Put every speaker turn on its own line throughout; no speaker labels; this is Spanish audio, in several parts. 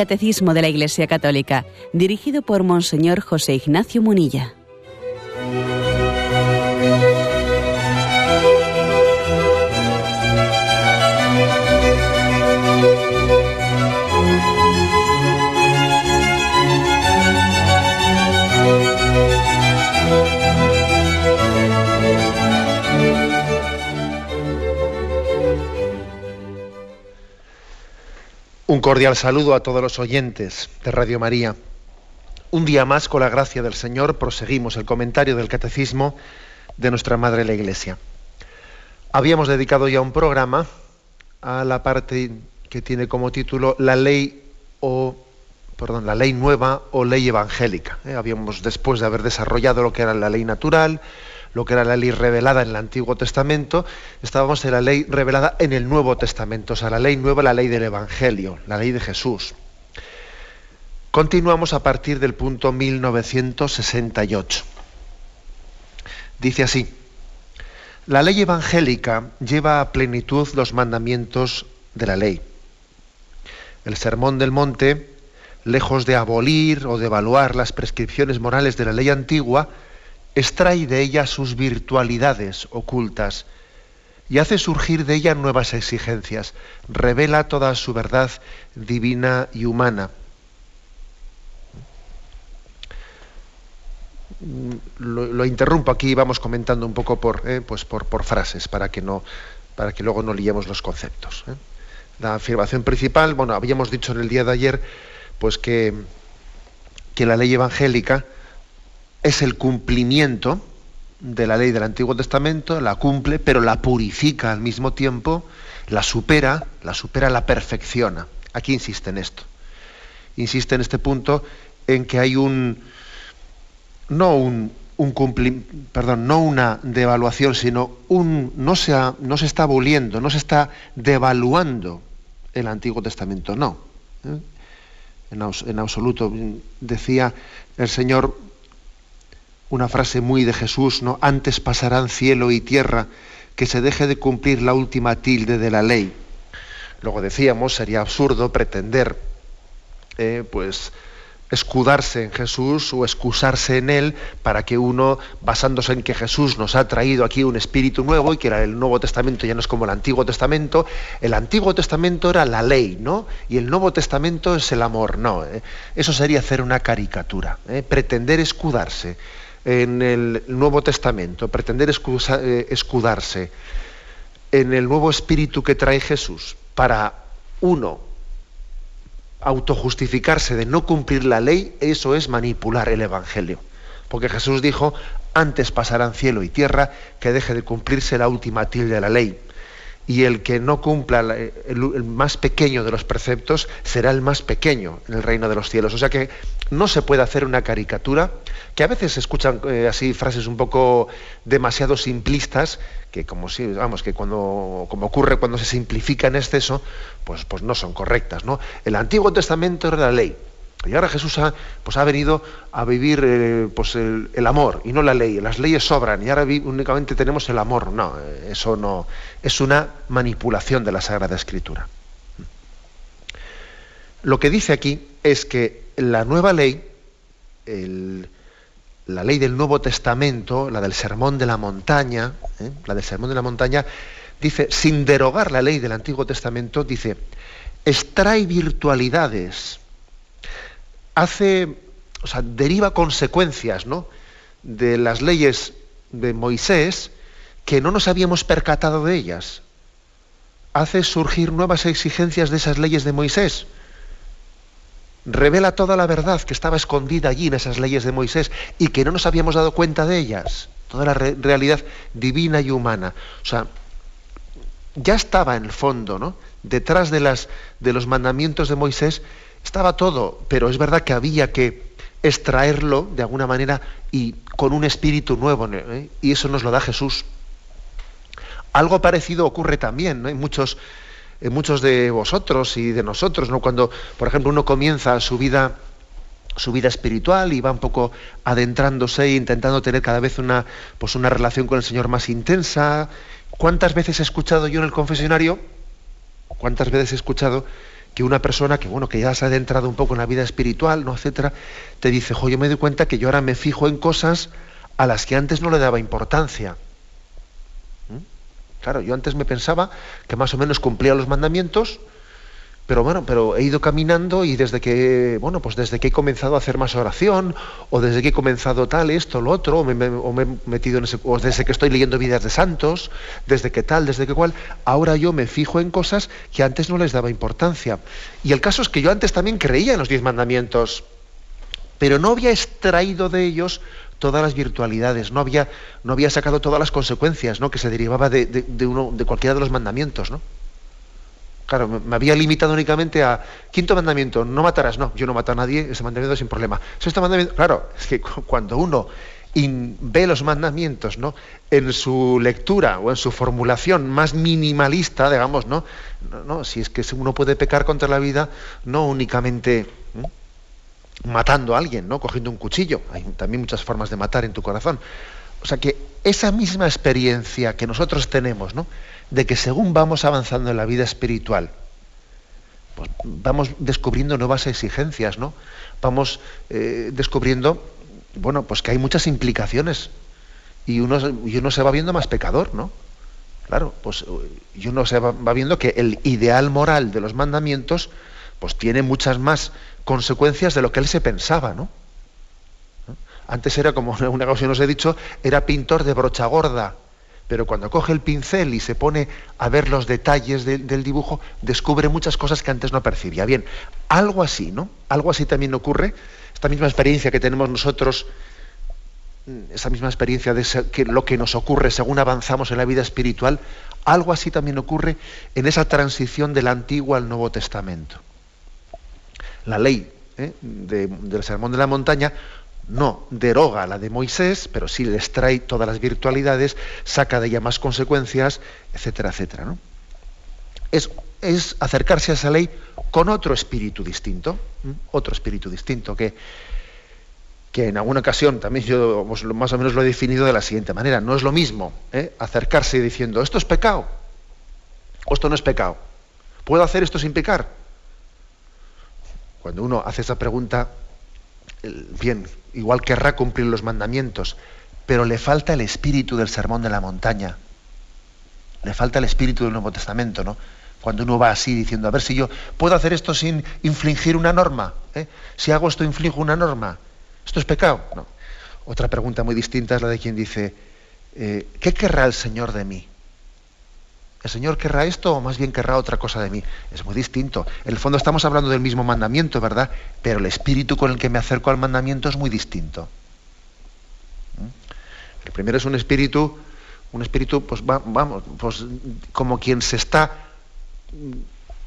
Catecismo de la Iglesia Católica, dirigido por Monseñor José Ignacio Munilla.
Un cordial saludo a todos los oyentes de Radio María. Un día más, con la gracia del Señor, proseguimos el comentario del Catecismo de nuestra Madre la Iglesia. Habíamos dedicado ya un programa a la parte que tiene como título La ley o perdón, la ley nueva o ley evangélica. ¿eh? Habíamos después de haber desarrollado lo que era la ley natural, lo que era la ley revelada en el Antiguo Testamento, estábamos en la ley revelada en el Nuevo Testamento, o sea, la ley nueva, la ley del Evangelio, la ley de Jesús. Continuamos a partir del punto 1968. Dice así, la ley evangélica lleva a plenitud los mandamientos de la ley. El Sermón del Monte, lejos de abolir o de evaluar las prescripciones morales de la ley antigua, extrae de ella sus virtualidades ocultas y hace surgir de ella nuevas exigencias, revela toda su verdad divina y humana. Lo, interrumpo aquí, vamos comentando un poco por, eh, pues por, frases para que, no, para que luego no liemos los conceptos. Eh. La afirmación principal, bueno, habíamos dicho en el día de ayer, pues que, que la ley evangélica, es el cumplimiento de la ley del Antiguo Testamento, la cumple, pero la purifica al mismo tiempo, la supera, la supera, la perfecciona. Aquí insiste en esto. Insiste en este punto en que hay un no un, un perdón, no una devaluación, sino un no se, no se está aboliendo, no se está devaluando el Antiguo Testamento, no. ¿eh? En, en absoluto. Decía el Señor una frase muy de Jesús, ¿no? Antes pasarán cielo y tierra que se deje de cumplir la última tilde de la ley. Luego decíamos, sería absurdo pretender, eh, pues, escudarse en Jesús o excusarse en Él para que uno, basándose en que Jesús nos ha traído aquí un espíritu nuevo y que el Nuevo Testamento ya no es como el Antiguo Testamento, el Antiguo Testamento era la ley, ¿no? Y el Nuevo Testamento es el amor, no. ¿eh? Eso sería hacer una caricatura, ¿eh? pretender escudarse en el Nuevo Testamento, pretender eh, escudarse en el nuevo espíritu que trae Jesús para uno autojustificarse de no cumplir la ley, eso es manipular el Evangelio. Porque Jesús dijo, antes pasarán cielo y tierra que deje de cumplirse la última tilde de la ley y el que no cumpla el, más pequeño de los preceptos será el más pequeño en el reino de los cielos. O sea que no se puede hacer una caricatura, que a veces se escuchan eh, así frases un poco demasiado simplistas, que como si, vamos, que cuando, como ocurre cuando se simplifica en exceso, pues, pues no son correctas. ¿no? El Antiguo Testamento era la ley, y ahora Jesús ha, pues ha venido a vivir eh, pues el, amor y no la ley. Las leyes sobran y ahora únicamente tenemos el amor. No, eso no. Es una manipulación de la Sagrada Escritura. Lo que dice aquí es que la nueva ley, la ley del Nuevo Testamento, la del Sermón de la Montaña, ¿eh? la del Sermón de la Montaña, dice, sin derogar la ley del Antiguo Testamento, dice, extrae virtualidades hace, o sea, deriva consecuencias ¿no? de las leyes de Moisés que no nos habíamos percatado de ellas. Hace surgir nuevas exigencias de esas leyes de Moisés. Revela toda la verdad que estaba escondida allí en esas leyes de Moisés y que no nos habíamos dado cuenta de ellas. Toda la realidad divina y humana. O sea, ya estaba en el fondo, ¿no? Detrás de, las, de los mandamientos de Moisés estaba todo, pero es verdad que había que extraerlo de alguna manera y con un espíritu nuevo, ¿eh? y eso nos lo da Jesús. Algo parecido ocurre también ¿no? en, muchos, en muchos de vosotros y de nosotros, ¿no? cuando, por ejemplo, uno comienza su vida su vida espiritual y va un poco adentrándose e intentando tener cada vez una, pues una relación con el Señor más intensa. ¿Cuántas veces he escuchado yo en el confesionario? ¿Cuántas veces he escuchado que una persona que bueno, que ya se ha adentrado un poco en la vida espiritual, ¿no? etcétera, te dice, jo, yo me doy cuenta que yo ahora me fijo en cosas a las que antes no le daba importancia. ¿Mm? Claro, yo antes me pensaba que más o menos cumplía los mandamientos, pero bueno, pero he ido caminando y desde que, bueno, pues desde que he comenzado a hacer más oración, o desde que he comenzado tal, esto, lo otro, o me, he metido en ese, o desde que estoy leyendo vidas de santos, desde que tal, desde que cual, ahora yo me fijo en cosas que antes no les daba importancia. Y el caso es que yo antes también creía en los diez mandamientos, pero no había extraído de ellos todas las virtualidades, no había, no había sacado todas las consecuencias ¿no? que se derivaba de, de, uno, de cualquiera de los mandamientos, ¿no? Claro, me había limitado únicamente a quinto mandamiento, no matarás. No, yo no mato a nadie, ese mandamiento sin problema. Sexto mandamiento, claro, es que cuando uno ve los mandamientos ¿no? en su lectura o en su formulación más minimalista, digamos, ¿no? No, si es que uno puede pecar contra la vida, no únicamente matando a alguien, ¿no? cogiendo un cuchillo. Hay también muchas formas de matar en tu corazón. O sea que esa misma experiencia que nosotros tenemos, ¿no? De que según vamos avanzando en la vida espiritual, pues vamos descubriendo nuevas exigencias, ¿no? Vamos eh, descubriendo, bueno, pues que hay muchas implicaciones y uno, y se va viendo más pecador, ¿no? Claro, pues y uno se va, viendo que el ideal moral de los mandamientos, pues tiene muchas más consecuencias de lo que él se pensaba, ¿no? Antes era como una ocasión os he dicho, era pintor de brocha gorda pero cuando coge el pincel y se pone a ver los detalles del dibujo, descubre muchas cosas que antes no percibía. Bien, algo así, ¿no? Algo así también ocurre, esta misma experiencia que tenemos nosotros, mm, esa misma experiencia de que lo que nos ocurre según avanzamos en la vida espiritual, algo así también ocurre en esa transición del Antiguo al Nuevo Testamento. La ley ¿eh? del Sermón de la Montaña no deroga la de Moisés, pero sí les trae todas las virtualidades, saca de ella más consecuencias, etcétera, etcétera. Es, es, acercarse a esa ley con otro espíritu distinto, otro espíritu distinto, que, que en alguna ocasión también yo más o menos lo he definido de la siguiente manera. No es lo mismo ¿eh? acercarse diciendo, esto es pecado, o esto no es pecado. ¿Puedo hacer esto sin pecar? Cuando uno hace esa pregunta, bien, igual querrá cumplir los mandamientos, pero le falta el espíritu del sermón de la montaña. Le falta el espíritu del Nuevo Testamento, ¿no? Cuando uno va así diciendo, a ver si yo puedo hacer esto sin infligir una norma. ¿eh? Si hago esto, inflijo una norma. ¿Esto es pecado? No. Otra pregunta muy distinta es la de quien dice, eh, ¿qué querrá el Señor de mí? ¿El Señor querrá esto o más bien querrá otra cosa de mí? Es muy distinto. En el fondo estamos hablando del mismo mandamiento, ¿verdad? Pero el espíritu con el que me acerco al mandamiento es muy distinto. ¿Mm? El primero es un espíritu, un espíritu, pues vamos, pues como quien se está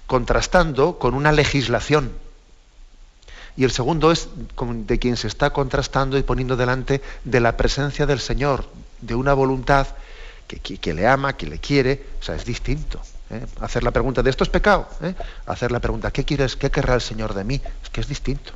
contrastando con una legislación. Y el segundo es de quien se está contrastando y poniendo delante de la presencia del Señor, de una voluntad que, le ama, que le quiere, o sea, es distinto. ¿eh? Hacer la pregunta de esto es pecado, ¿eh? hacer la pregunta ¿qué quieres, qué querrá el Señor de mí? Es que es distinto.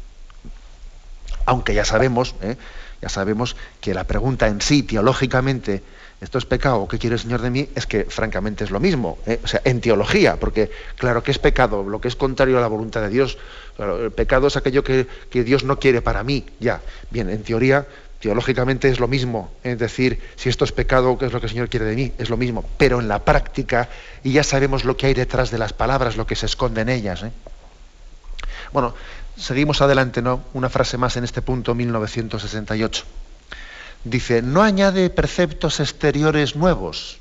Aunque ya sabemos, ¿eh? ya sabemos que la pregunta en sí, teológicamente, esto es pecado qué quiere el Señor de mí, es que francamente es lo mismo. O sea, en teología, porque claro que es pecado, lo que es contrario a la voluntad de Dios. el pecado es aquello que, que Dios no quiere para mí, ya. Bien, en teoría teológicamente es lo mismo, es decir, si esto es pecado, ¿qué es lo que el Señor quiere de mí? Es lo mismo, pero en la práctica, y ya sabemos lo que hay detrás de las palabras, lo que se esconde en ellas. ¿eh? Bueno, seguimos adelante, ¿no? Una frase más en este punto, 1968. Dice, no añade preceptos exteriores nuevos,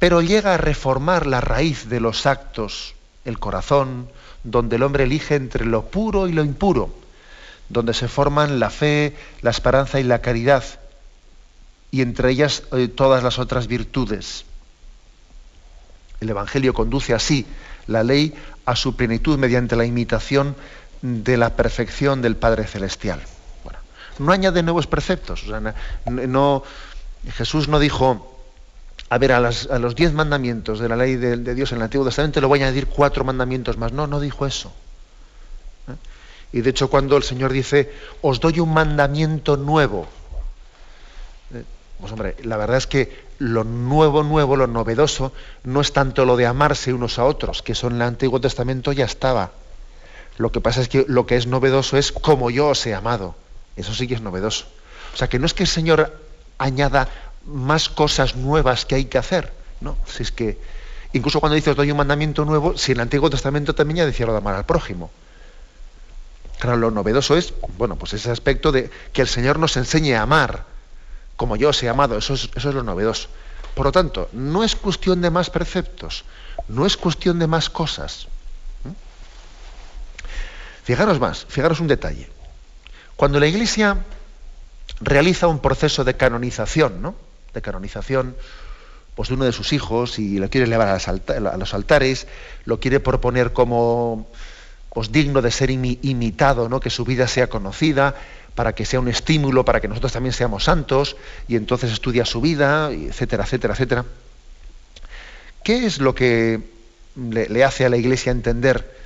pero llega a reformar la raíz de los actos, el corazón, donde el hombre elige entre lo puro y lo impuro donde se forman la fe, la esperanza y la caridad, y entre ellas eh, todas las otras virtudes. El Evangelio conduce así la ley a su plenitud mediante la imitación de la perfección del Padre Celestial. No añade nuevos preceptos. no, Jesús no dijo, a ver, a, los diez mandamientos de la ley de, de Dios en el Antiguo Testamento le voy a añadir cuatro mandamientos más. No, no dijo eso. Y de hecho cuando el Señor dice, os doy un mandamiento nuevo, eh, Pues hombre, la verdad es que lo nuevo, nuevo, lo novedoso, no es tanto lo de amarse unos a otros, que eso en el Antiguo Testamento ya estaba. Lo que pasa es que lo que es novedoso es como yo os he amado. Eso sí que es novedoso. O sea, que no es que el Señor añada más cosas nuevas que hay que hacer, ¿no? Si es que, incluso cuando dice os doy un mandamiento nuevo, si en el Antiguo Testamento también ya decía lo de amar al prójimo. Claro, lo novedoso es, bueno, pues ese aspecto de que el Señor nos enseñe a amar, como yo os he amado, eso es, eso es lo novedoso. Por lo tanto, no es cuestión de más preceptos, no es cuestión de más cosas. ¿Mm? Fijaros más, fijaros un detalle. Cuando la Iglesia realiza un proceso de canonización, ¿no? De canonización pues, de uno de sus hijos y lo quiere llevar a los altares, lo quiere proponer como digno de ser imitado, ¿no? que su vida sea conocida, para que sea un estímulo, para que nosotros también seamos santos, y entonces estudia su vida, etcétera, etcétera, etcétera. ¿Qué es lo que le, hace a la Iglesia entender,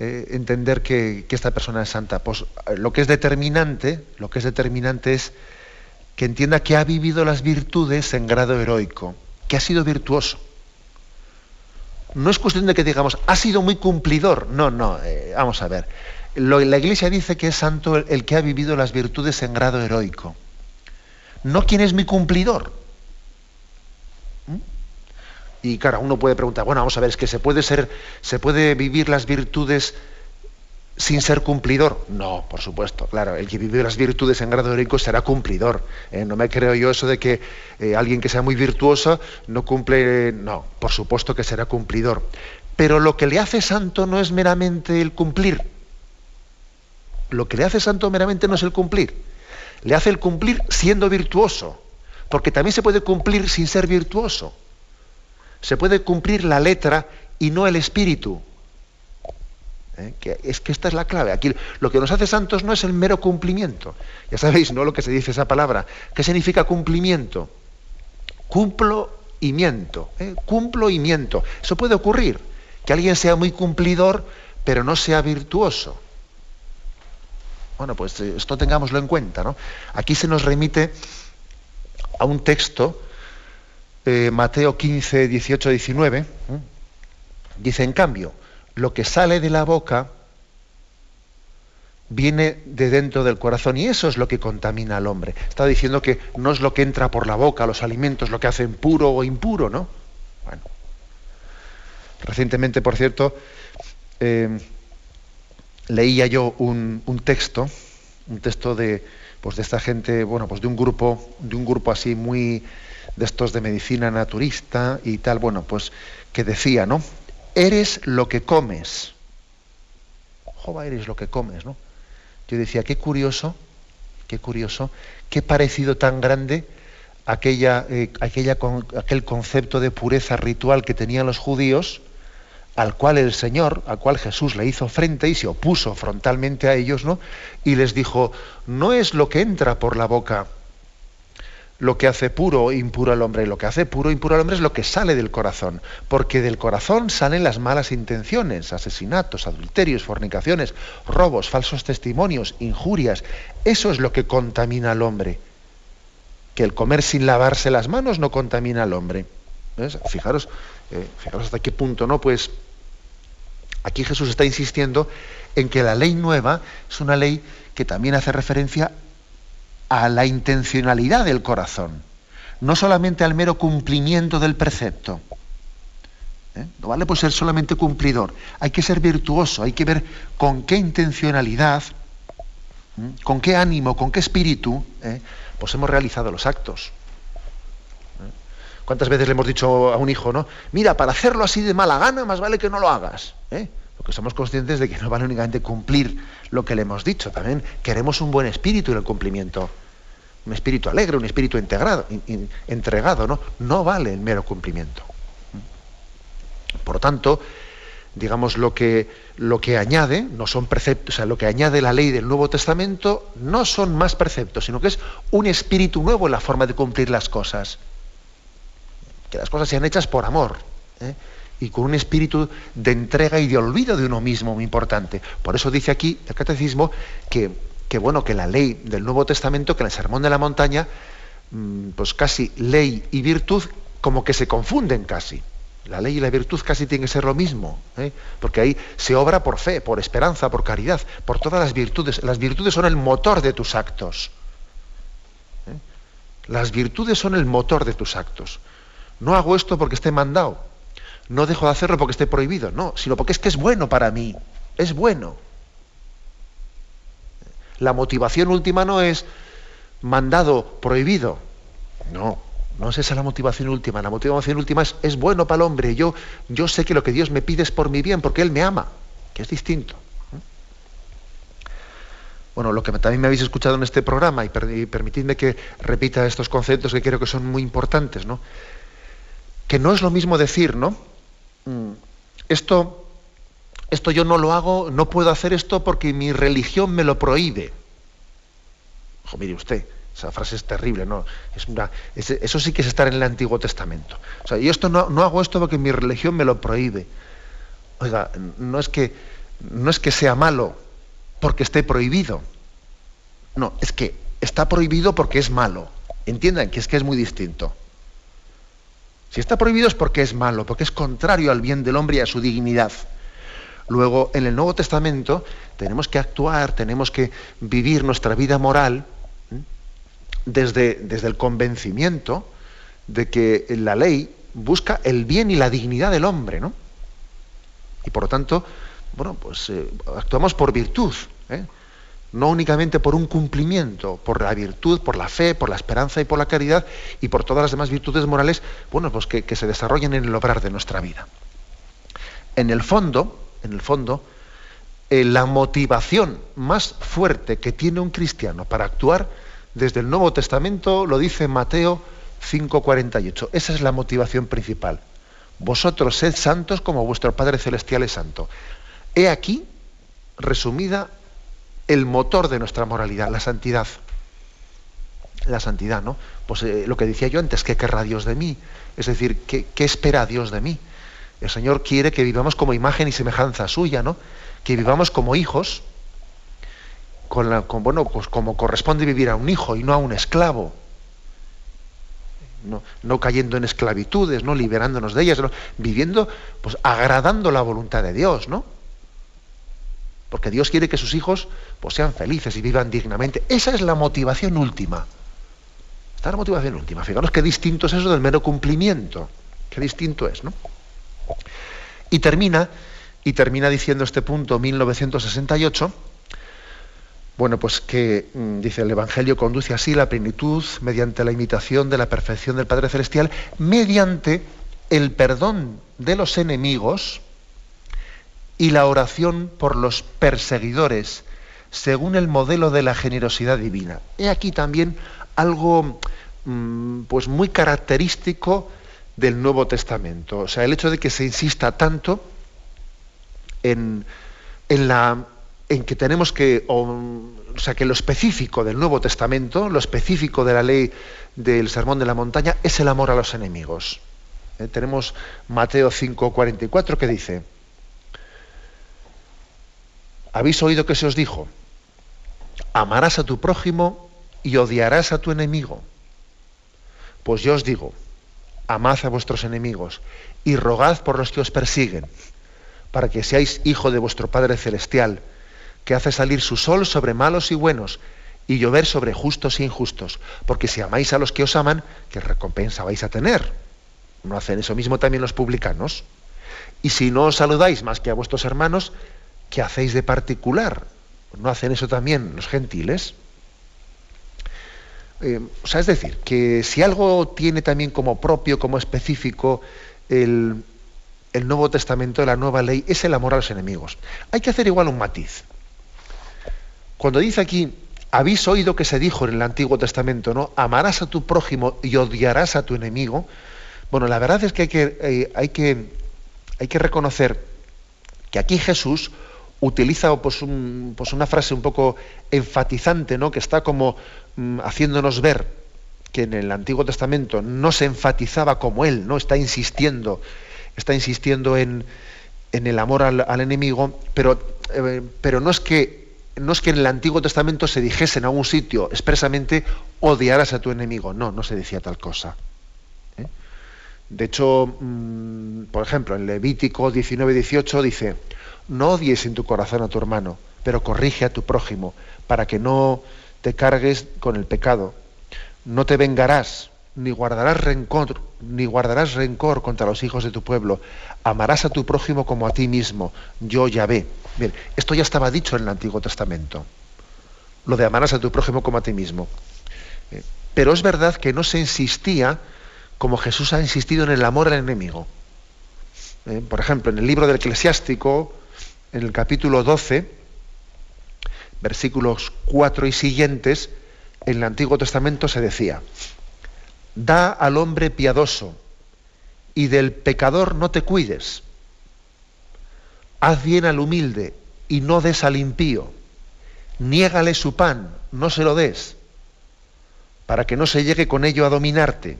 eh, entender que, que, esta persona es santa? Pues eh, lo que es determinante, lo que es determinante es que entienda que ha vivido las virtudes en grado heroico, que ha sido virtuoso no es cuestión de que digamos, ha sido muy cumplidor. No, no, eh, vamos a ver. la Iglesia dice que es santo el, que ha vivido las virtudes en grado heroico. No quien es mi cumplidor. ¿Mm? Y claro, uno puede preguntar, bueno, vamos a ver, es que se puede ser, se puede vivir las virtudes sin ser cumplidor. No, por supuesto, claro, el que vive las virtudes en grado heroico será cumplidor. ¿eh? No me creo yo eso de que eh, alguien que sea muy virtuoso no cumple, no, por supuesto que será cumplidor. Pero lo que le hace santo no es meramente el cumplir. Lo que le hace santo meramente no es el cumplir. Le hace el cumplir siendo virtuoso. Porque también se puede cumplir sin ser virtuoso. Se puede cumplir la letra y no el espíritu. ¿Eh? es que esta es la clave. Aquí lo que nos hace santos no es el mero cumplimiento. Ya sabéis, ¿no? Lo que se dice esa palabra. ¿Qué significa cumplimiento? Cumplo y miento. ¿eh? Cumplo y miento. Eso puede ocurrir. Que alguien sea muy cumplidor, pero no sea virtuoso. Bueno, pues eh, esto tengámoslo en cuenta. ¿no? Aquí se nos remite a un texto, Mateo 15, 18, 19. Dice, en cambio, lo que sale de la boca viene de dentro del corazón y eso es lo que contamina al hombre. Está diciendo que no es lo que entra por la boca, los alimentos, lo que hacen puro o impuro, ¿no? Bueno. Recientemente, por cierto, eh, leía yo un, texto, un texto de, pues de esta gente, bueno, pues de un grupo, de un grupo así muy de estos de medicina naturista y tal, bueno, pues que decía, ¿no? Eres lo que comes. Jova, eres lo que comes, ¿no? Yo decía, qué curioso, qué curioso, qué parecido tan grande aquella, eh, aquella, aquel concepto de pureza ritual que tenían los judíos, al cual el Señor, al cual Jesús le hizo frente y se opuso frontalmente a ellos, ¿no? Y les dijo, no es lo que entra por la boca lo que hace puro o impuro al hombre. Lo que hace puro o impuro al hombre es lo que sale del corazón. Porque del corazón salen las malas intenciones, asesinatos, adulterios, fornicaciones, robos, falsos testimonios, injurias. Eso es lo que contamina al hombre. Que el comer sin lavarse las manos no contamina al hombre. Fijaros, eh, fijaros hasta qué punto, ¿no? Pues aquí Jesús está insistiendo en que la ley nueva es una ley que también hace referencia a la intencionalidad del corazón, no solamente al mero cumplimiento del precepto. ¿Eh? No vale por ser solamente cumplidor, hay que ser virtuoso, hay que ver con qué intencionalidad, con qué ánimo, con qué espíritu, ¿eh? pues hemos realizado los actos. ¿Eh? ¿Cuántas veces le hemos dicho a un hijo, no? Mira, para hacerlo así de mala gana, más vale que no lo hagas. Porque somos conscientes de que no vale únicamente cumplir lo que le hemos dicho, también queremos un buen espíritu en el cumplimiento. Un espíritu alegre, un espíritu integrado, entregado, ¿no? No vale el mero cumplimiento. Por lo tanto, digamos, lo que, lo que añade, no son preceptos, o sea, lo que añade la ley del Nuevo Testamento no son más preceptos, sino que es un espíritu nuevo en la forma de cumplir las cosas. Que las cosas sean hechas por amor. ¿eh? Y con un espíritu de entrega y de olvido de uno mismo muy importante. Por eso dice aquí el catecismo que, bueno, que la ley del Nuevo Testamento, que el sermón de la montaña, mm, pues casi ley y virtud como que se confunden casi. La ley y la virtud casi tienen que ser lo mismo, ¿eh? porque ahí se obra por fe, por esperanza, por caridad, por todas las virtudes. Las virtudes son el motor de tus actos. ¿eh? Las virtudes son el motor de tus actos. No hago esto porque esté mandado, no dejo de hacerlo porque esté prohibido, no, sino porque es que es bueno para mí, es bueno. La motivación última no es mandado, prohibido, no, no es esa la motivación última. La motivación última es, es bueno para el hombre. Yo, yo sé que lo que Dios me pide es por mi bien, porque Él me ama, que es distinto. Bueno, lo que también me habéis escuchado en este programa, y, permitidme que repita estos conceptos que creo que son muy importantes, ¿no? Que no es lo mismo decir, ¿no? Mm, esto, esto yo no lo hago, no puedo hacer esto porque mi religión me lo prohíbe. Ojo, mire usted, esa frase es terrible, ¿no? Es una, eso sí que es estar en el Antiguo Testamento. O sea, yo esto no, no, hago esto porque mi religión me lo prohíbe. Oiga, no es que, no es que sea malo porque esté prohibido. No, es que está prohibido porque es malo. Entiendan que es que es muy distinto. Si está prohibido es porque es malo, porque es contrario al bien del hombre y a su dignidad. Luego, en el Nuevo Testamento tenemos que actuar, tenemos que vivir nuestra vida moral desde, desde el convencimiento de que la ley busca el bien y la dignidad del hombre, ¿no? Y por lo tanto, bueno, pues eh, actuamos por virtud, ¿eh? No únicamente por un cumplimiento, por la virtud, por la fe, por la esperanza y por la caridad y por todas las demás virtudes morales, bueno, pues que, se desarrollen en el obrar de nuestra vida. En el fondo, en el fondo, eh, la motivación más fuerte que tiene un cristiano para actuar desde el Nuevo Testamento lo dice Mateo 5:48. Esa es la motivación principal. Vosotros sed santos como vuestro Padre Celestial es santo. He aquí, resumida, el motor de nuestra moralidad, la santidad. La santidad, ¿no? Pues eh, lo que decía yo antes, ¿qué querrá Dios de mí? Es decir, ¿qué, ¿qué, espera Dios de mí? El Señor quiere que vivamos como imagen y semejanza suya, ¿no? Que vivamos como hijos, con bueno, pues como corresponde vivir a un hijo y no a un esclavo. No, cayendo en esclavitudes, no liberándonos de ellas, viviendo, pues agradando la voluntad de Dios, ¿no? Porque Dios quiere que sus hijos pues, sean felices y vivan dignamente. Esa es la motivación última. Esta es la motivación última. Fijaros qué distinto es eso del mero cumplimiento. Qué distinto es, ¿no? Y termina, y termina diciendo este punto 1968 bueno, pues que, mm, dice el Evangelio, conduce así la plenitud mediante la imitación de la perfección del Padre Celestial, mediante el perdón de los enemigos y la oración por los perseguidores, según el modelo de la generosidad divina. He aquí también algo mm, pues muy característico del Nuevo Testamento. O sea, el hecho de que se insista tanto en, en la en que tenemos que, o, sea, que lo específico del Nuevo Testamento, lo específico de la ley del Sermón de la Montaña, es el amor a los enemigos. Eh, tenemos Mateo 5:44 que dice, ¿habéis oído que se os dijo? Amarás a tu prójimo y odiarás a tu enemigo. Pues yo os digo, amad a vuestros enemigos y rogad por los que os persiguen, para que seáis hijo de vuestro Padre Celestial que hace salir su sol sobre malos y buenos y llover sobre justos e injustos. Porque si amáis a los que os aman, ¿qué recompensa vais a tener? ¿No hacen eso mismo también los publicanos? Y si no os saludáis más que a vuestros hermanos, ¿qué hacéis de particular? ¿No hacen eso también los gentiles? Eh, o sea, es decir, que si algo tiene también como propio, como específico, el, el Nuevo Testamento, la nueva ley, es el amor a los enemigos. Hay que hacer igual un matiz. Cuando dice aquí, habéis oído que se dijo en el Antiguo Testamento, ¿no? Amarás a tu prójimo y odiarás a tu enemigo. Bueno, la verdad es que hay que, eh, hay que, hay que reconocer que aquí Jesús utiliza pues, pues, una frase un poco enfatizante, ¿no? que está como mm, haciéndonos ver que en el Antiguo Testamento no se enfatizaba como él, no está insistiendo, está insistiendo en, en el amor al, enemigo, pero, eh, pero no es que no es que en el Antiguo Testamento se dijese en algún sitio expresamente odiarás a tu enemigo. No, no se decía tal cosa. ¿eh? De hecho, mm, por ejemplo, en Levítico 19-18 dice, no odies en tu corazón a tu hermano, pero corrige a tu prójimo, para que no te cargues con el pecado. No te vengarás, ni guardarás rencor, ni guardarás rencor contra los hijos de tu pueblo. Amarás a tu prójimo como a ti mismo. Yo ya ve. Bien, esto ya estaba dicho en el Antiguo Testamento. Lo de amarás a tu prójimo como a ti mismo. Eh, pero es verdad que no se insistía como Jesús ha insistido en el amor al enemigo. Eh, por ejemplo, en el libro del eclesiástico, en el capítulo 12, versículos 4 y siguientes, en el Antiguo Testamento se decía, da al hombre piadoso y del pecador no te cuides Haz bien al humilde y no des al impío. Niégale su pan, no se lo des, para que no se llegue con ello a dominarte.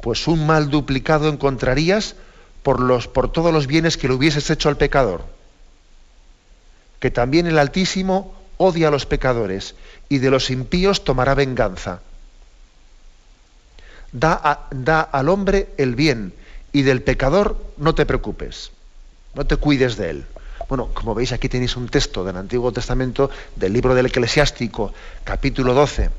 Pues un mal duplicado encontrarías por, los, por todos los bienes que le hubieses hecho al pecador. Que también el Altísimo odia a los pecadores y de los impíos tomará venganza. Da, da al hombre el bien y del pecador no te preocupes no te cuides de él. Bueno, como veis aquí tenéis un texto del Antiguo Testamento, del libro del Eclesiástico, capítulo 12,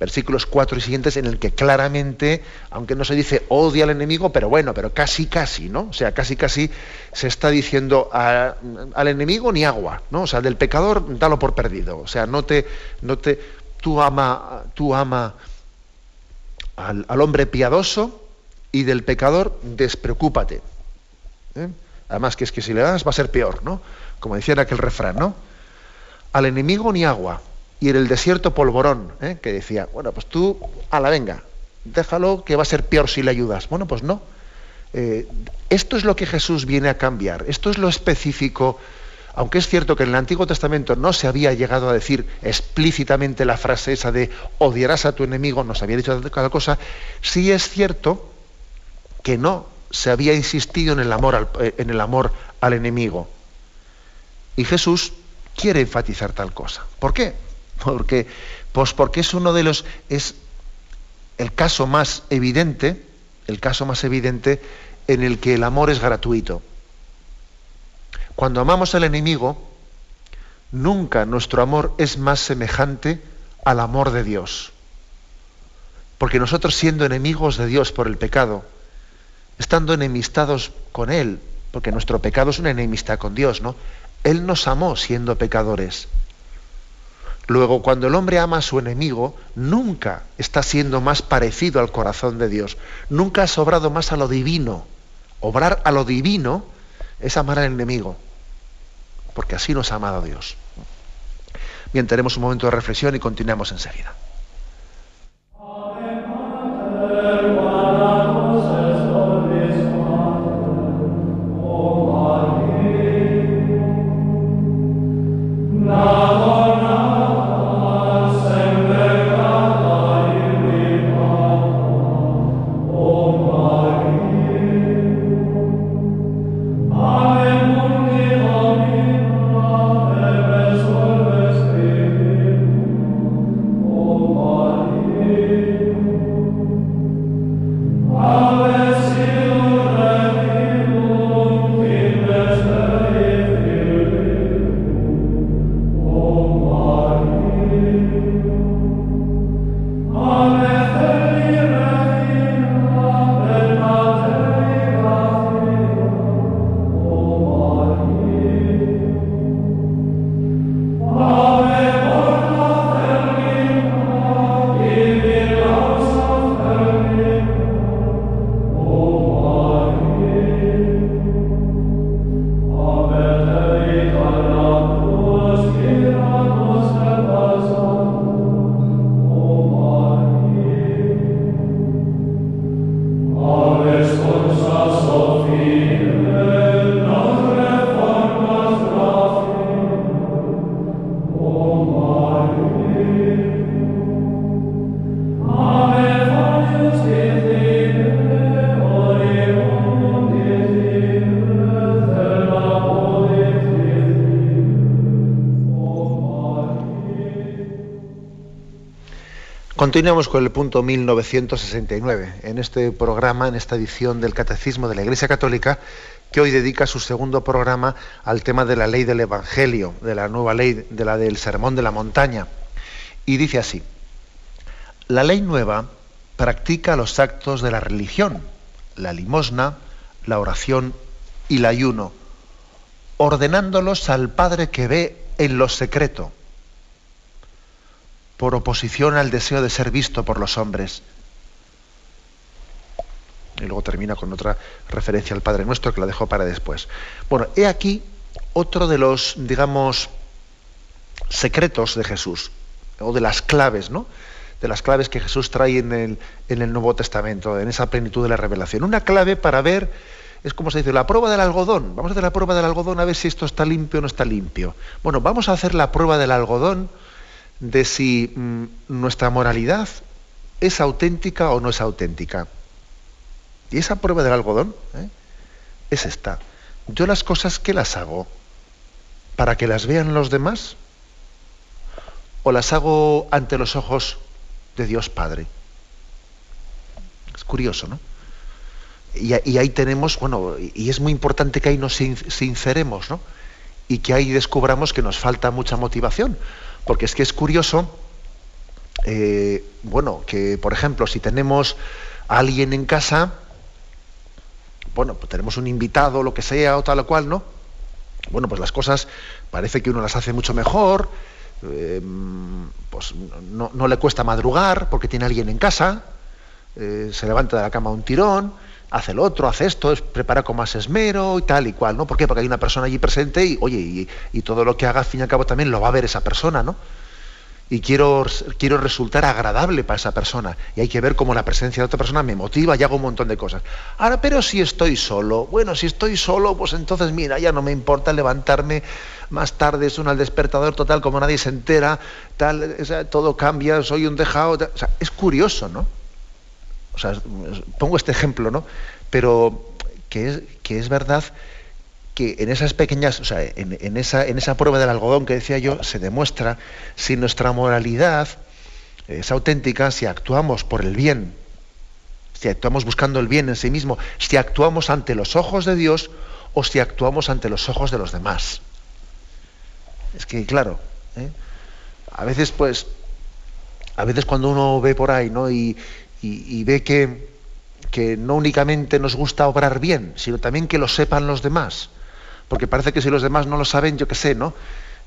versículos 4 y siguientes, en el que claramente, aunque no se dice odia al enemigo, pero bueno, pero casi casi, ¿no? O sea, casi casi se está diciendo al enemigo ni agua, ¿no? O sea, del pecador dalo por perdido. O sea, no te, no te, tú ama, tú ama al, al hombre piadoso y del pecador despreocúpate. ¿eh? Además, que es que si le das va a ser peor, ¿no? Como decía aquel refrán, ¿no? Al enemigo ni agua, y en el desierto polvorón, ¿eh? que decía, bueno, pues tú, a la venga, déjalo que va a ser peor si le ayudas. Bueno, pues no. Eh, esto es lo que Jesús viene a cambiar, esto es lo específico, aunque es cierto que en el Antiguo Testamento no se había llegado a decir explícitamente la frase esa de odiarás a tu enemigo, no se había dicho cada cosa, sí es cierto que no se había insistido en el amor al, eh, en el amor al enemigo. Y Jesús quiere enfatizar tal cosa. ¿Por qué? Porque, pues porque es uno de los, es el caso más evidente, el caso más evidente en el que el amor es gratuito. Cuando amamos al enemigo, nunca nuestro amor es más semejante al amor de Dios. Porque nosotros siendo enemigos de Dios por el pecado, estando enemistados con Él, porque nuestro pecado es una enemistad con Dios, ¿no? Él nos amó siendo pecadores. Luego, cuando el hombre ama a su enemigo, nunca está siendo más parecido al corazón de Dios. Nunca ha sobrado más a lo divino. Obrar a lo divino es amar al enemigo, porque así nos ha amado Dios. Bien, tenemos un momento de reflexión y continuamos enseguida. Continuamos con el punto 1969, en este programa, en esta edición del Catecismo de la Iglesia Católica, que hoy dedica su segundo programa al tema de la ley del Evangelio, de la nueva ley, de la del Sermón de la Montaña. Y dice así, la ley nueva practica los actos de la religión, la limosna, la oración y el ayuno, ordenándolos al Padre que ve en lo secreto por oposición al deseo de ser visto por los hombres. Y luego termina con otra referencia al Padre Nuestro que la dejo para después. Bueno, he aquí otro de los, digamos, secretos de Jesús, o de las claves, ¿no? De las claves que Jesús trae en el, en el Nuevo Testamento, en esa plenitud de la revelación. Una clave para ver, es como se dice, la prueba del algodón. Vamos a hacer la prueba del algodón a ver si esto está limpio o no está limpio. Bueno, vamos a hacer la prueba del algodón de si mm, nuestra moralidad es auténtica o no es auténtica. Y esa prueba del algodón ¿eh? es esta. Yo las cosas que las hago para que las vean los demás o las hago ante los ojos de Dios Padre. Es curioso, ¿no? Y, y ahí tenemos, bueno, y es muy importante que ahí nos sinceremos, ¿no? Y que ahí descubramos que nos falta mucha motivación porque es que es curioso, eh, bueno, que por ejemplo, si tenemos a alguien en casa, bueno, pues tenemos un invitado, lo que sea, o tal o cual, ¿no? Bueno, pues las cosas parece que uno las hace mucho mejor, eh, pues no, le cuesta madrugar porque tiene alguien en casa, eh, se levanta de la cama un tirón, hace el otro, hace esto, es, prepara con más esmero y tal y cual, ¿no? ¿Por qué? Porque hay una persona allí presente y, oye, y, todo lo que haga, al fin y al cabo, también lo va a ver esa persona, ¿no? Y quiero, quiero resultar agradable para esa persona. Y hay que ver cómo la presencia de otra persona me motiva y hago un montón de cosas. Ahora, pero si estoy solo, bueno, si estoy solo, pues entonces, mira, ya no me importa levantarme más tarde, es un al despertador total, como nadie se entera, tal, todo cambia, soy un dejado. O sea, es curioso, ¿no? O sea, pongo este ejemplo, ¿no? Pero que es, que es verdad que en esas pequeñas, o sea, en, esa, en esa prueba del algodón que decía yo, se demuestra si nuestra moralidad es auténtica, si actuamos por el bien, si actuamos buscando el bien en sí mismo, si actuamos ante los ojos de Dios o si actuamos ante los ojos de los demás. Es que, claro, ¿eh? a veces, pues, a veces cuando uno ve por ahí, ¿no? Y, y, ve que, que no únicamente nos gusta obrar bien, sino también que lo sepan los demás. Porque parece que si los demás no lo saben, yo qué sé, ¿no?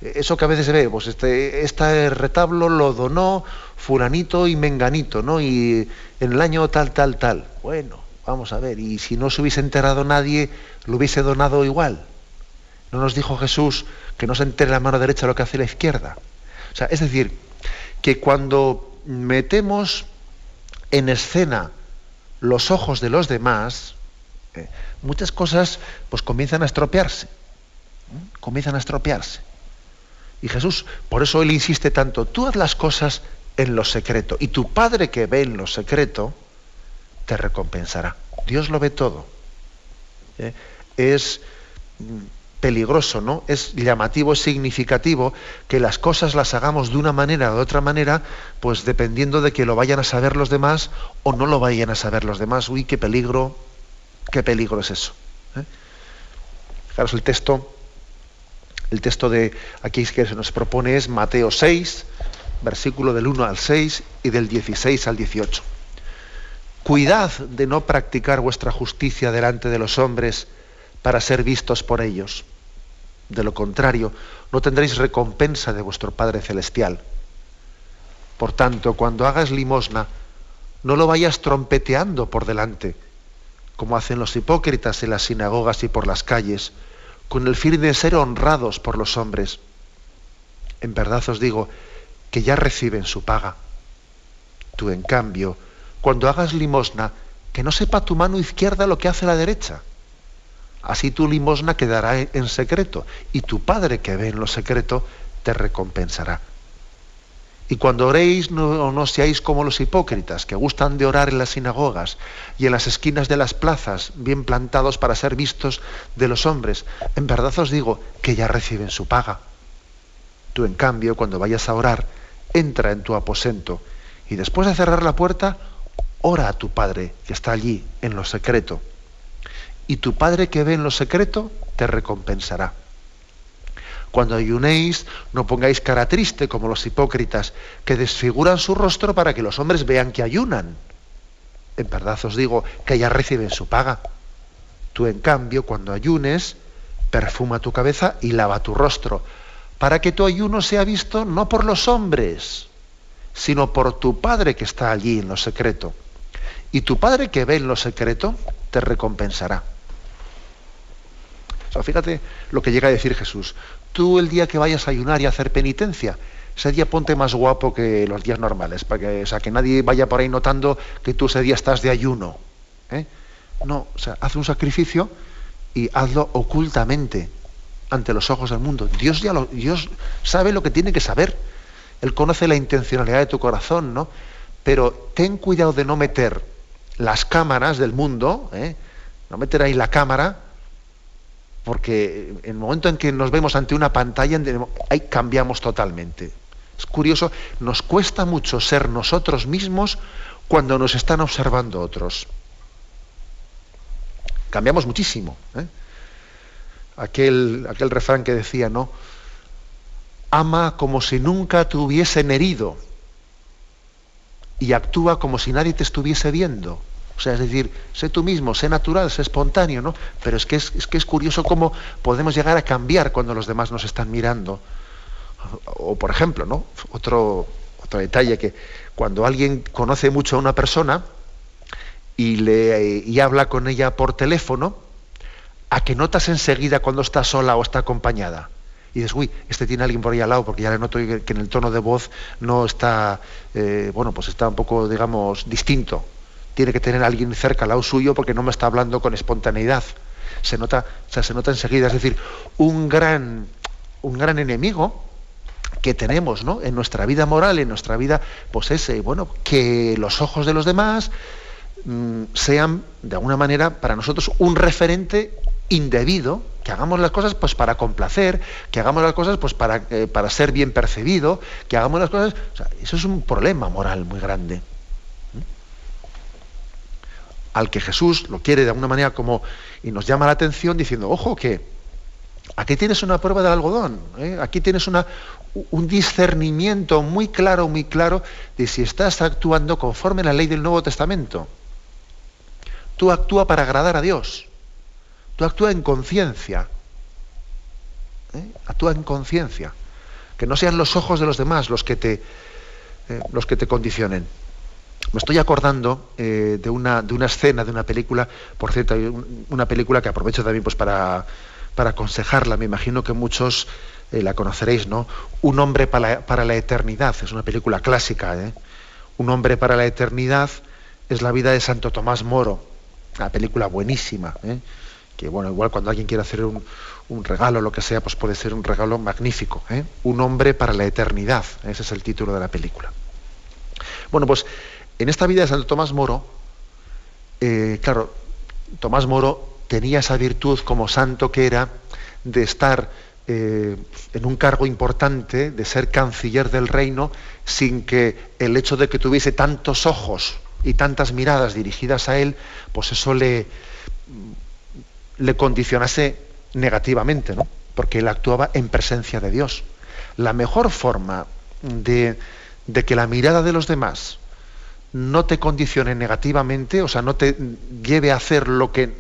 Eso que a veces se ve, pues este, este retablo lo donó fulanito y menganito, ¿no? Y en el año tal, tal, tal. Bueno, vamos a ver, y si no se hubiese enterado nadie, lo hubiese donado igual. ¿No nos dijo Jesús que no se entere la mano derecha lo que hace la izquierda? O sea, es decir, que cuando metemos en escena los ojos de los demás, eh, muchas cosas pues comienzan a estropearse. Comienzan a estropearse. Y Jesús, por eso él insiste tanto, tú haz las cosas en lo secreto y tu Padre que ve en lo secreto te recompensará. Dios lo ve todo. ¿eh? Es peligroso, ¿no? Es llamativo, es significativo que las cosas las hagamos de una manera o de otra manera, pues dependiendo de que lo vayan a saber los demás o no lo vayan a saber los demás. Uy, qué peligro, qué peligro es eso. ¿eh? Fijaros el texto, el texto de aquí que se nos propone es Mateo 6, versículo del 1 al 6 y del 16 al 18. Cuidad de no practicar vuestra justicia delante de los hombres para ser vistos por ellos de lo contrario, no tendréis recompensa de vuestro Padre Celestial. Por tanto, cuando hagas limosna, no lo vayas trompeteando por delante, como hacen los hipócritas en las sinagogas y por las calles, con el fin de ser honrados por los hombres. En verdad os digo que ya reciben su paga. Tú, en cambio, cuando hagas limosna, que no sepa tu mano izquierda lo que hace la derecha Así tu limosna quedará en secreto y tu Padre que ve en lo secreto te recompensará. Y cuando oréis no, no, seáis como los hipócritas, que gustan de orar en las sinagogas y en las esquinas de las plazas, bien plantados para ser vistos de los hombres. En verdad os digo que ya reciben su paga. Tú, en cambio, cuando vayas a orar, entra en tu aposento Y después de cerrar la puerta, ora a tu Padre que está allí en lo secreto. Y tu Padre que ve en lo secreto te recompensará. Cuando ayunéis, no pongáis cara triste como los hipócritas, que desfiguran su rostro para que los hombres vean que ayunan. En verdad os digo que ya reciben su paga. Tú, en cambio, cuando ayunes, perfuma tu cabeza y lava tu rostro, para que tu ayuno sea visto no por los hombres, sino por tu Padre que está allí en lo secreto. Y tu Padre que ve en lo secreto te recompensará. O sea, fíjate lo que llega a decir Jesús. Tú el día que vayas a ayunar y a hacer penitencia, ese día ponte más guapo que los días normales, para que, o sea, que nadie vaya por ahí notando que tú ese día estás de ayuno. ¿eh? No, o sea, haz un sacrificio y hazlo ocultamente ante los ojos del mundo. Dios ya lo, Dios sabe lo que tiene que saber. Él conoce la intencionalidad de tu corazón, ¿no? Pero ten cuidado de no meter las cámaras del mundo, ¿eh? no meter ahí la cámara porque en el momento en que nos vemos ante una pantalla, ahí cambiamos totalmente. Es curioso, nos cuesta mucho ser nosotros mismos cuando nos están observando otros. Cambiamos muchísimo. ¿eh? Aquel, aquel refrán que decía, ¿no? Ama como si nunca te hubiesen herido y actúa como si nadie te estuviese viendo. O sea, es decir, sé tú mismo, sé natural, sé espontáneo, ¿no? Pero es que es, que es curioso cómo podemos llegar a cambiar cuando los demás nos están mirando. O, por ejemplo, ¿no? Otro, otro detalle que cuando alguien conoce mucho a una persona y, le, y habla con ella por teléfono, a que notas enseguida cuando está sola o está acompañada. Y dices, uy, este tiene alguien por ahí al lado, porque ya le noto que, en el tono de voz no está, eh, bueno, pues está un poco, digamos, distinto tiene que tener alguien cerca al lado suyo porque no me está hablando con espontaneidad. Se nota, o sea, se nota enseguida. Es decir, un gran, un gran enemigo que tenemos ¿no? en nuestra vida moral, en nuestra vida, pues ese, bueno, que los ojos de los demás mm, sean, de alguna manera, para nosotros un referente indebido, que hagamos las cosas pues para complacer, que hagamos las cosas pues para, eh, para ser bien percibido, que hagamos las cosas. eso es un problema moral muy grande al que Jesús lo quiere de alguna manera como y nos llama la atención diciendo, ojo que aquí tienes una prueba del algodón, ¿eh? aquí tienes una, un discernimiento muy claro, muy claro de si estás actuando conforme a la ley del Nuevo Testamento. Tú actúa para agradar a Dios, tú actúa en conciencia, ¿eh? actúa en conciencia, que no sean los ojos de los demás los que te, eh, los que te condicionen. Me estoy acordando eh, de, una, de una escena de una película, por cierto, una película que aprovecho también pues, para, para aconsejarla, me imagino que muchos eh, la conoceréis, ¿no? Un hombre para la, eternidad, es una película clásica, ¿eh? Un hombre para la eternidad es la vida de Santo Tomás Moro, una película buenísima, ¿eh? que bueno, igual cuando alguien quiere hacer un, un regalo, lo que sea, pues puede ser un regalo magnífico. Un hombre para la eternidad, ese es el título de la película. Bueno, pues en esta vida de Santo Tomás Moro, eh, claro, Tomás Moro tenía esa virtud como santo que era de estar eh, en un cargo importante, de ser canciller del reino, sin que el hecho de que tuviese tantos ojos y tantas miradas dirigidas a él, pues eso le, condicionase negativamente, ¿no? porque él actuaba en presencia de Dios. La mejor forma de, de que la mirada de los demás no te condicione negativamente, o sea, no te lleve a hacer lo que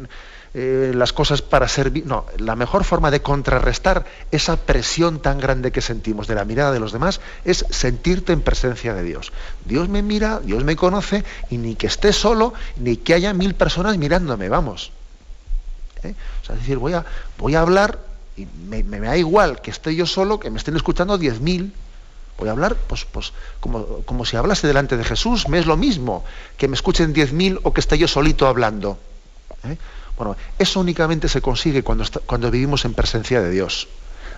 eh, las cosas para ser no, la mejor forma de contrarrestar esa presión tan grande que sentimos de la mirada de los demás es sentirte en presencia de Dios. Dios me mira, Dios me conoce y ni que esté solo ni que haya mil personas mirándome, vamos. ¿Eh? O sea, es decir, voy a, voy a hablar y me, me, da igual que esté yo solo, que me estén escuchando diez mil Voy a hablar pues, pues, como, como, si hablase delante de Jesús, me es lo mismo que me escuchen diez mil o que esté yo solito hablando. ¿eh? Bueno, eso únicamente se consigue cuando, cuando vivimos en presencia de Dios.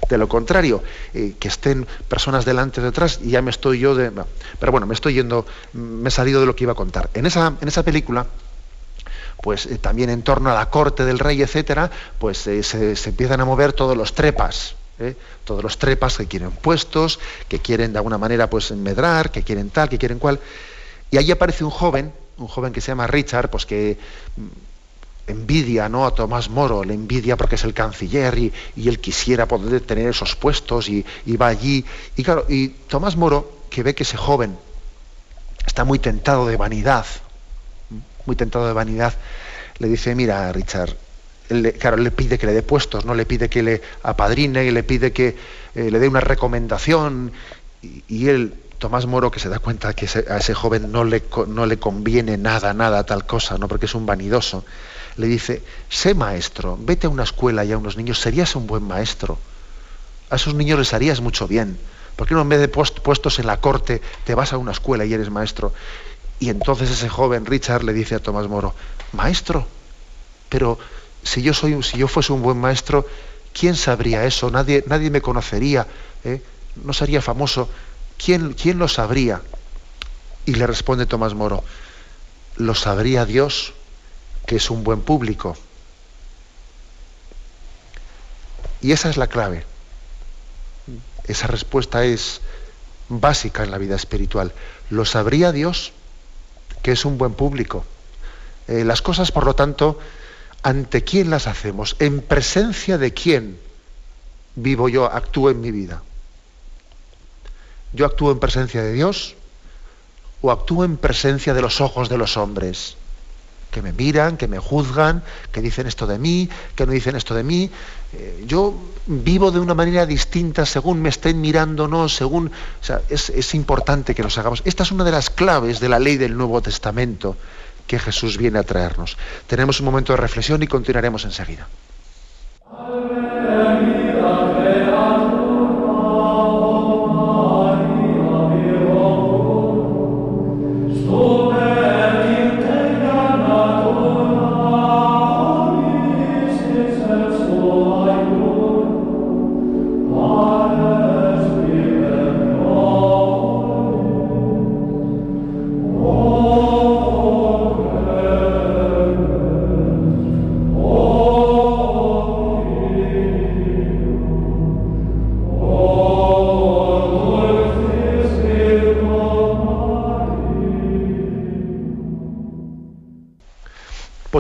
De lo contrario, eh, que estén personas delante detrás y ya me estoy yo de... Pero bueno, me estoy yendo, me he salido de lo que iba a contar. En esa, en esa película, pues eh, también en torno a la corte del rey, etcétera, pues se, se empiezan a mover todos los trepas ¿eh? todos los trepas que quieren puestos, que quieren de alguna manera pues medrar, que quieren tal, que quieren cual. Y ahí aparece un joven, un joven que se llama Richard, pues que envidia ¿no? a Tomás Moro, le envidia porque es el canciller y, él quisiera poder tener esos puestos y, va allí. Y claro, y Tomás Moro, que ve que ese joven está muy tentado de vanidad, muy tentado de vanidad, le dice, mira, Richard, claro, le pide que le dé puestos, no le pide que le apadrine, y le pide que eh, le dé una recomendación, y, él, Tomás Moro, que se da cuenta que a ese joven no le, no le conviene nada, nada, tal cosa, ¿no? porque es un vanidoso, le dice, sé maestro, vete a una escuela y a unos niños, serías un buen maestro. A esos niños les harías mucho bien. ¿Por qué no en vez de puestos en la corte te vas a una escuela y eres maestro? Y entonces ese joven Richard le dice a Tomás Moro, maestro, pero si yo, fuese un buen maestro, ¿quién sabría eso? Nadie, nadie me conocería, ¿eh? no sería famoso. ¿Quién, ¿Quién lo sabría? Y le responde Tomás Moro, lo sabría Dios que es un buen público. Y esa es la clave. Esa respuesta es básica en la vida espiritual. Lo sabría Dios que es un buen público. Eh, las cosas, por lo tanto, ¿ante quién las hacemos? ¿En presencia de quién vivo yo, actúo en mi vida? ¿Yo actúo en presencia de Dios o actúo en presencia de los ojos de los hombres? que me miran, que me juzgan, que dicen esto de mí, que no dicen esto de mí. Eh, yo vivo de una manera distinta según me estén mirando, no, según. O sea, es, es importante que nos hagamos. Esta es una de las claves de la ley del Nuevo Testamento que Jesús viene a traernos. Tenemos un momento de reflexión y continuaremos enseguida.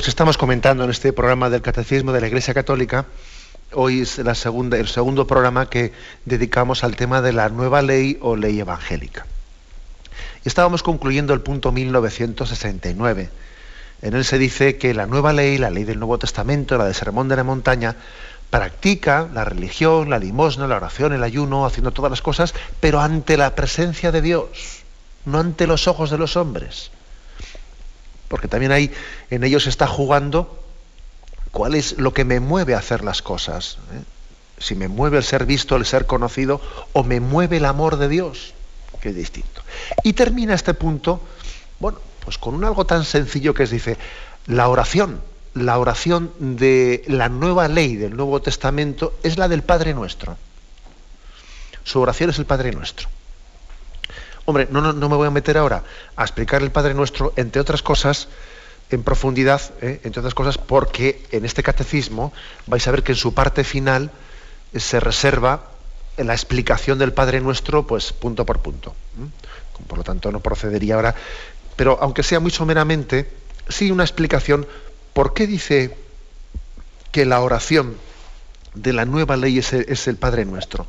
Estamos comentando en este programa del Catecismo de la Iglesia Católica. Hoy es el segundo programa que dedicamos al tema de la nueva ley o ley evangélica. Estábamos concluyendo el punto 1969. En él se dice que la nueva ley, la ley del Nuevo Testamento, la de Sermón de la Montaña, practica la religión, la limosna, la oración, el ayuno, haciendo todas las cosas, pero ante la presencia de Dios, no ante los ojos de los hombres porque también ahí en ellos está jugando cuál es lo que me mueve a hacer las cosas. ¿eh? Si me mueve el ser visto, el ser conocido, o me mueve el amor de Dios, que es distinto. Y termina este punto, bueno, pues con un algo tan sencillo que es, dice, la oración, la oración de la nueva ley del Nuevo Testamento es la del Padre Nuestro. Su oración es el Padre Nuestro. Hombre, no, no, me voy a meter ahora a explicar el Padre Nuestro, entre otras cosas, en profundidad, ¿eh? entre otras cosas, porque en este catecismo vais a ver que en su parte final se reserva la explicación del Padre Nuestro, pues punto por punto. Por lo tanto, no procedería ahora, pero aunque sea muy someramente, sí una explicación por qué dice que la oración de la nueva ley es es el Padre Nuestro.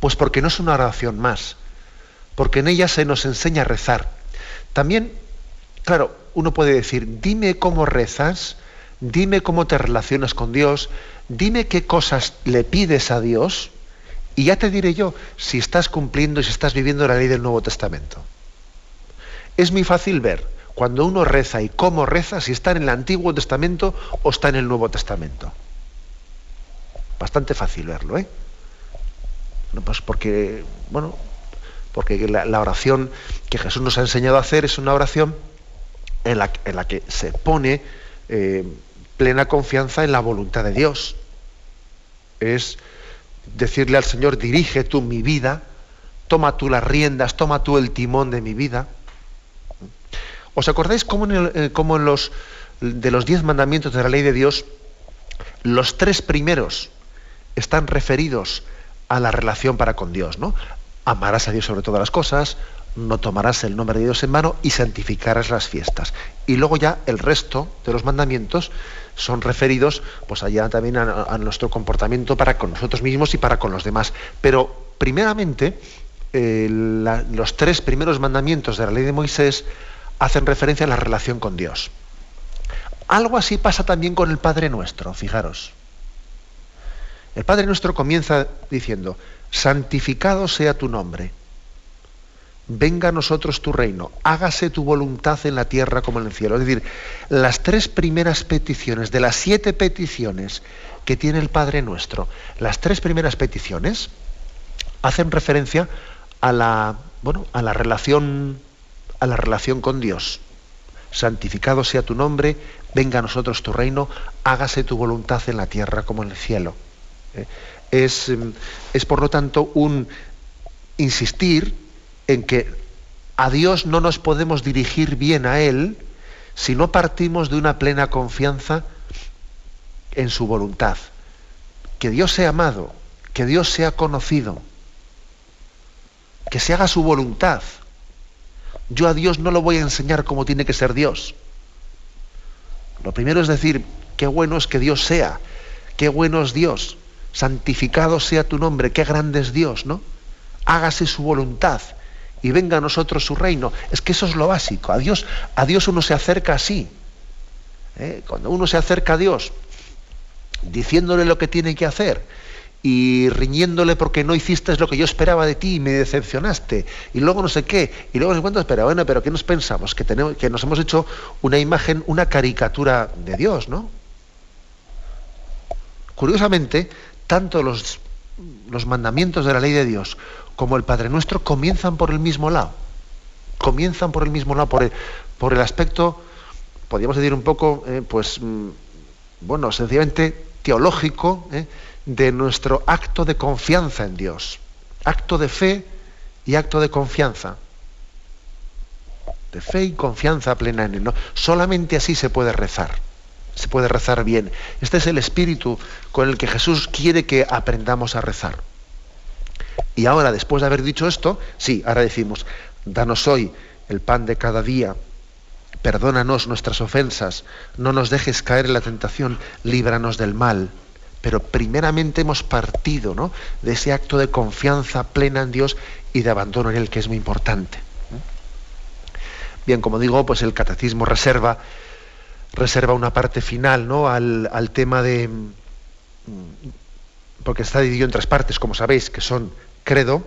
Pues porque no es una oración más, porque en ella se nos enseña a rezar. También, claro, uno puede decir, dime cómo rezas, dime cómo te relacionas con Dios, dime qué cosas le pides a Dios, y ya te diré yo si estás cumpliendo y si estás viviendo la ley del Nuevo Testamento. Es muy fácil ver cuando uno reza y cómo reza si está en el Antiguo Testamento o está en el Nuevo Testamento. Bastante fácil verlo, ¿eh? pues porque, bueno, porque la, oración que Jesús nos ha enseñado a hacer es una oración en la, que se pone eh, plena confianza en la voluntad de Dios. Es decirle al Señor, dirige tú mi vida, toma tú las riendas, toma tú el timón de mi vida. ¿Os acordáis cómo en, eh, en los de los diez mandamientos de la ley de Dios, los tres primeros están referidos a la relación para con Dios, ¿no? Amarás a Dios sobre todas las cosas, no tomarás el nombre de Dios en vano y santificarás las fiestas. Y luego ya el resto de los mandamientos son referidos pues allá también a, nuestro comportamiento para con nosotros mismos y para con los demás. Pero primeramente, eh, los tres primeros mandamientos de la ley de Moisés hacen referencia a la relación con Dios. Algo así pasa también con el Padre Nuestro, fijaros. El Padre Nuestro comienza diciendo, santificado sea tu nombre venga a nosotros tu reino, hágase tu voluntad en la tierra como en el cielo. Es decir, las tres primeras peticiones, de las siete peticiones que tiene el Padre nuestro, las tres primeras peticiones hacen referencia a la, bueno, a la relación, a la relación con Dios. Santificado sea tu nombre, venga a nosotros tu reino, hágase tu voluntad en la tierra como en el cielo. ¿Eh? Es, es por lo tanto un insistir en que a Dios no nos podemos dirigir bien a Él si no partimos de una plena confianza en su voluntad. Que Dios sea amado, que Dios sea conocido, que se haga su voluntad. Yo a Dios no lo voy a enseñar cómo tiene que ser Dios. Lo primero es decir, qué bueno es que Dios sea, qué bueno es Dios, santificado sea tu nombre, qué grande es Dios, ¿no? Hágase su voluntad y venga a nosotros su reino. Es que eso es lo básico. A Dios, a Dios uno se acerca así. ¿eh? Cuando uno se acerca a Dios diciéndole lo que tiene que hacer y riñéndole porque no hiciste lo que yo esperaba de ti y me decepcionaste y luego no sé qué y luego se cuenta pero bueno pero qué nos pensamos que tenemos que nos hemos hecho una imagen una caricatura de Dios no curiosamente tanto los mandamientos de la ley de Dios como el Padre Nuestro comienzan por el mismo lado. Comienzan por el mismo lado, por el, por el aspecto, podríamos decir un poco, eh, pues, mm, bueno, sencillamente teológico eh, de nuestro acto de confianza en Dios. Acto de fe y acto de confianza. De fe y confianza plena en Él. ¿no? Solamente así se puede rezar. Se puede rezar bien. Este es el espíritu con el que Jesús quiere que aprendamos a rezar. Y ahora, después de haber dicho esto, sí, ahora decimos, danos hoy el pan de cada día, perdónanos nuestras ofensas, no nos dejes caer en la tentación, líbranos del mal. Pero primeramente hemos partido ¿no? de ese acto de confianza plena en Dios y de abandono en Él, que es muy importante. Bien, como digo, pues el catecismo reserva, reserva una parte final ¿no? al, tema de. porque está dividido en tres partes, como sabéis, que son credo,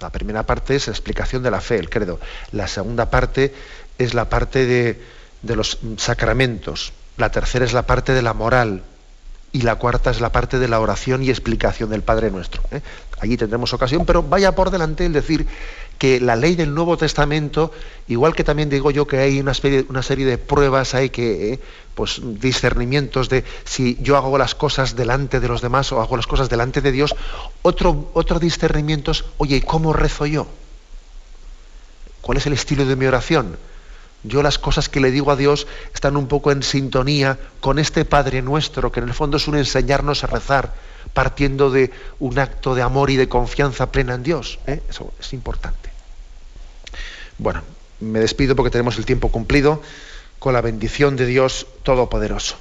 la primera parte es la explicación de la fe, el credo. La segunda parte es la parte de, los sacramentos. La tercera es la parte de la moral. Y la cuarta es la parte de la oración y explicación del Padre Nuestro. ¿eh? Allí tendremos ocasión, pero vaya por delante el decir que la ley del Nuevo Testamento, igual que también digo yo que hay una serie, de pruebas, hay que, eh, pues, discernimientos de si yo hago las cosas delante de los demás o hago las cosas delante de Dios, otro, otro discernimiento es, oye, ¿cómo rezo yo? ¿Cuál es el estilo de mi oración? Yo las cosas que le digo a Dios están un poco en sintonía con este Padre nuestro, que en el fondo es un enseñarnos a rezar, partiendo de un acto de amor y de confianza plena en Dios. ¿eh? Eso es importante. Bueno, me despido porque tenemos el tiempo cumplido con la bendición de Dios Todopoderoso.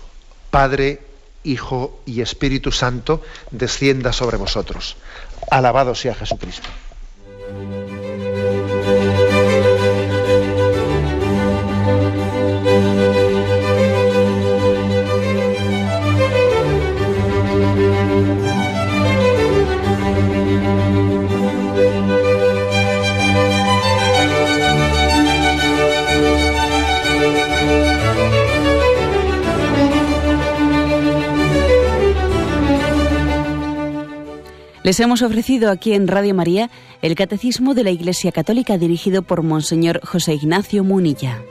Padre, Hijo y Espíritu Santo, descienda sobre vosotros. Alabado sea Jesucristo.
Les hemos ofrecido aquí en Radio María el Catecismo de la Iglesia Católica dirigido por Monseñor José Ignacio Munilla.